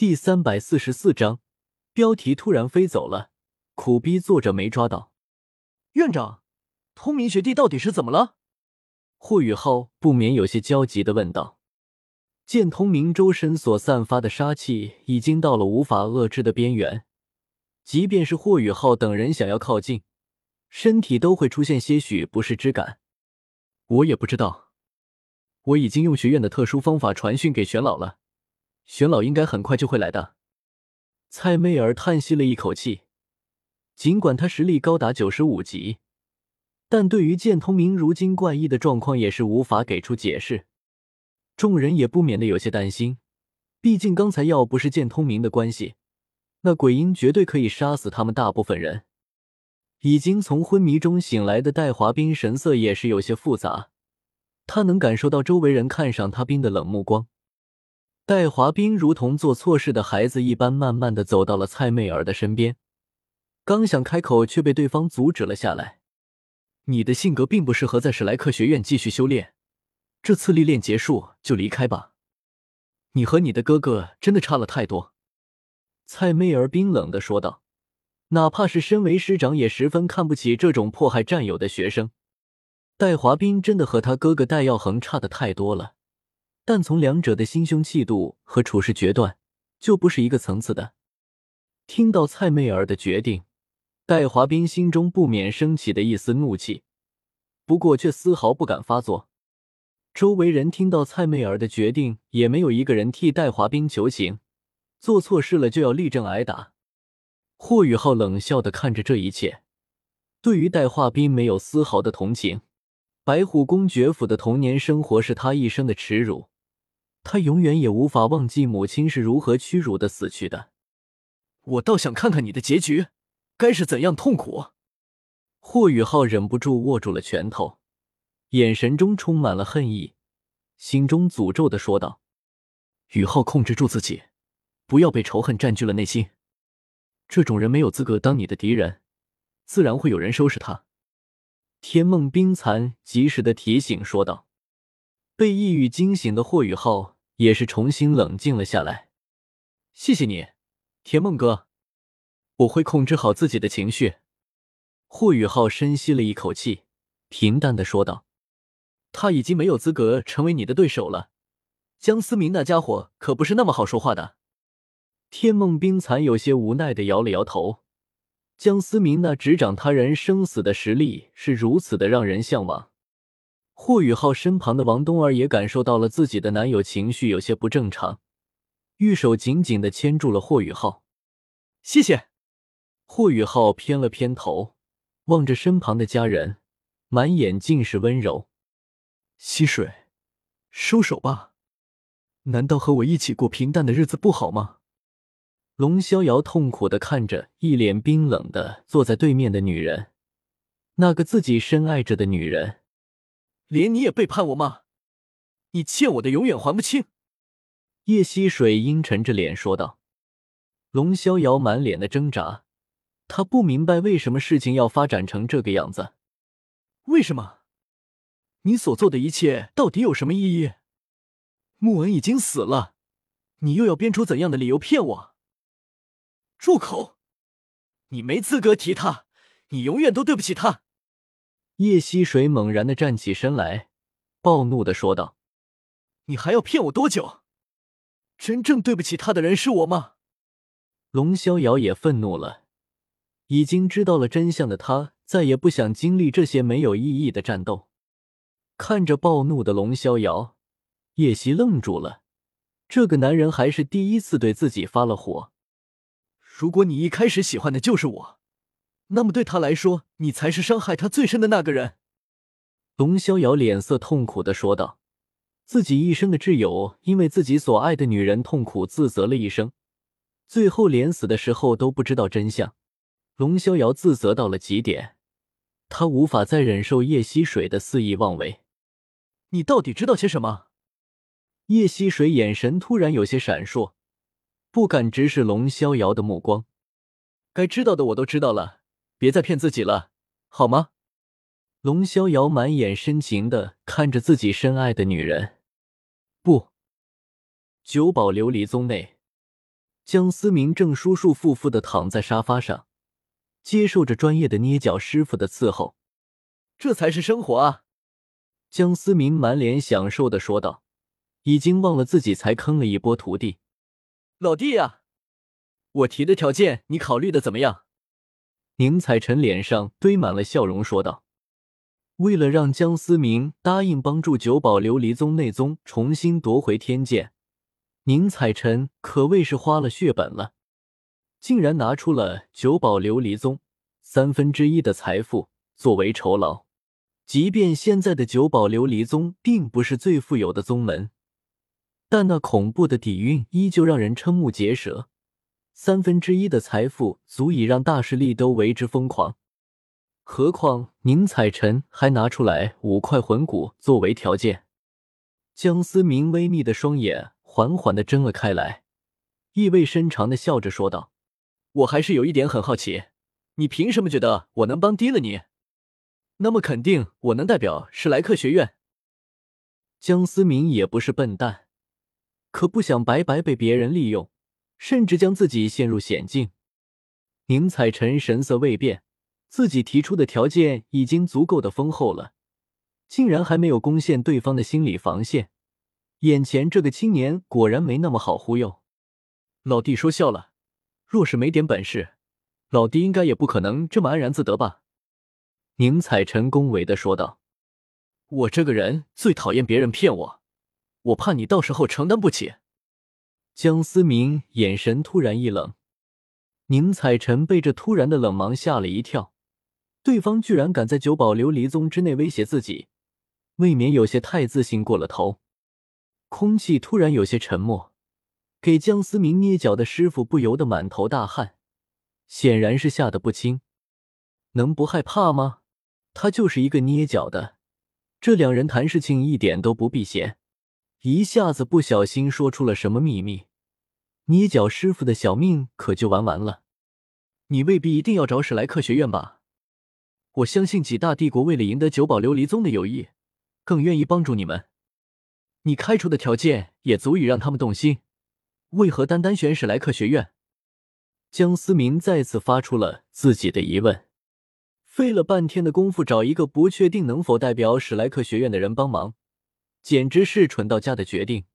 第三百四十四章，标题突然飞走了，苦逼作者没抓到。院长，通明学弟到底是怎么了？霍雨浩不免有些焦急的问道。见通明周身所散发的杀气已经到了无法遏制的边缘，即便是霍雨浩等人想要靠近，身体都会出现些许不适之感。我也不知道，我已经用学院的特殊方法传讯给玄老了。玄老应该很快就会来的。蔡媚儿叹息了一口气，尽管她实力高达九十五级，但对于剑通明如今怪异的状况也是无法给出解释。众人也不免的有些担心，毕竟刚才要不是剑通明的关系，那鬼婴绝对可以杀死他们大部分人。已经从昏迷中醒来的戴华斌神色也是有些复杂，他能感受到周围人看上他冰的冷目光。戴华斌如同做错事的孩子一般，慢慢的走到了蔡媚儿的身边，刚想开口，却被对方阻止了下来。你的性格并不适合在史莱克学院继续修炼，这次历练结束就离开吧。你和你的哥哥真的差了太多。”蔡媚儿冰冷的说道，哪怕是身为师长，也十分看不起这种迫害战友的学生。戴华斌真的和他哥哥戴耀恒差的太多了。但从两者的心胸气度和处事决断，就不是一个层次的。听到蔡媚儿的决定，戴华斌心中不免升起的一丝怒气，不过却丝毫不敢发作。周围人听到蔡媚儿的决定，也没有一个人替戴华斌求情，做错事了就要立正挨打。霍雨浩冷笑的看着这一切，对于戴华斌没有丝毫的同情。白虎公爵府的童年生活是他一生的耻辱。他永远也无法忘记母亲是如何屈辱的死去的。我倒想看看你的结局，该是怎样痛苦。霍雨浩忍不住握住了拳头，眼神中充满了恨意，心中诅咒的说道：“雨浩，控制住自己，不要被仇恨占据了内心。这种人没有资格当你的敌人，自然会有人收拾他。”天梦冰蚕及时的提醒说道。被抑郁惊醒的霍雨浩也是重新冷静了下来。谢谢你，田梦哥，我会控制好自己的情绪。霍雨浩深吸了一口气，平淡的说道：“他已经没有资格成为你的对手了。江思明那家伙可不是那么好说话的。”天梦冰蚕有些无奈的摇了摇头。江思明那执掌他人生死的实力是如此的让人向往。霍雨浩身旁的王冬儿也感受到了自己的男友情绪有些不正常，玉手紧紧的牵住了霍雨浩。谢谢。霍雨浩偏了偏头，望着身旁的家人，满眼尽是温柔。溪水，收手吧。难道和我一起过平淡的日子不好吗？龙逍遥痛苦的看着一脸冰冷的坐在对面的女人，那个自己深爱着的女人。连你也背叛我吗？你欠我的永远还不清。叶溪水阴沉着脸说道。龙逍遥满脸的挣扎，他不明白为什么事情要发展成这个样子。为什么？你所做的一切到底有什么意义？穆恩已经死了，你又要编出怎样的理由骗我？住口！你没资格提他，你永远都对不起他。叶溪水猛然的站起身来，暴怒的说道：“你还要骗我多久？真正对不起他的人是我吗？”龙逍遥也愤怒了，已经知道了真相的他再也不想经历这些没有意义的战斗。看着暴怒的龙逍遥，叶袭愣住了，这个男人还是第一次对自己发了火。如果你一开始喜欢的就是我。那么对他来说，你才是伤害他最深的那个人。”龙逍遥脸色痛苦的说道，“自己一生的挚友，因为自己所爱的女人痛苦自责了一生，最后连死的时候都不知道真相。龙逍遥自责到了极点，他无法再忍受叶溪水的肆意妄为。你到底知道些什么？”叶溪水眼神突然有些闪烁，不敢直视龙逍遥的目光。该知道的我都知道了。别再骗自己了，好吗？龙逍遥满眼深情的看着自己深爱的女人。不，九宝琉璃宗内，江思明正舒舒服服的躺在沙发上，接受着专业的捏脚师傅的伺候。这才是生活啊！江思明满脸享受的说道，已经忘了自己才坑了一波徒弟。老弟呀，我提的条件你考虑的怎么样？宁采臣脸上堆满了笑容，说道：“为了让江思明答应帮助九宝琉璃宗内宗重新夺回天剑，宁采臣可谓是花了血本了，竟然拿出了九宝琉璃宗三分之一的财富作为酬劳。即便现在的九宝琉璃宗并不是最富有的宗门，但那恐怖的底蕴依旧让人瞠目结舌。”三分之一的财富足以让大势力都为之疯狂，何况宁采臣还拿出来五块魂骨作为条件。江思明微眯的双眼缓缓的睁了开来，意味深长的笑着说道：“我还是有一点很好奇，你凭什么觉得我能帮低了你？那么肯定我能代表史莱克学院。”江思明也不是笨蛋，可不想白白被别人利用。甚至将自己陷入险境。宁采臣神色未变，自己提出的条件已经足够的丰厚了，竟然还没有攻陷对方的心理防线。眼前这个青年果然没那么好忽悠。老弟说笑了，若是没点本事，老弟应该也不可能这么安然自得吧？宁采臣恭维的说道：“我这个人最讨厌别人骗我，我怕你到时候承担不起。”江思明眼神突然一冷，宁采臣被这突然的冷芒吓了一跳，对方居然敢在九宝琉璃宗之内威胁自己，未免有些太自信过了头。空气突然有些沉默，给江思明捏脚的师傅不由得满头大汗，显然是吓得不轻。能不害怕吗？他就是一个捏脚的，这两人谈事情一点都不避嫌，一下子不小心说出了什么秘密。捏脚师傅的小命可就玩完了。你未必一定要找史莱克学院吧？我相信几大帝国为了赢得九宝琉璃宗的友谊，更愿意帮助你们。你开出的条件也足以让他们动心，为何单单选史莱克学院？江思明再次发出了自己的疑问。费了半天的功夫找一个不确定能否代表史莱克学院的人帮忙，简直是蠢到家的决定。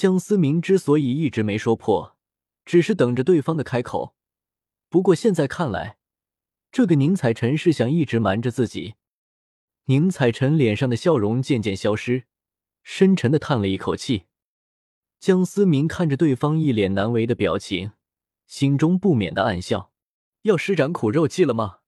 江思明之所以一直没说破，只是等着对方的开口。不过现在看来，这个宁采臣是想一直瞒着自己。宁采臣脸上的笑容渐渐消失，深沉的叹了一口气。江思明看着对方一脸难为的表情，心中不免的暗笑：要施展苦肉计了吗？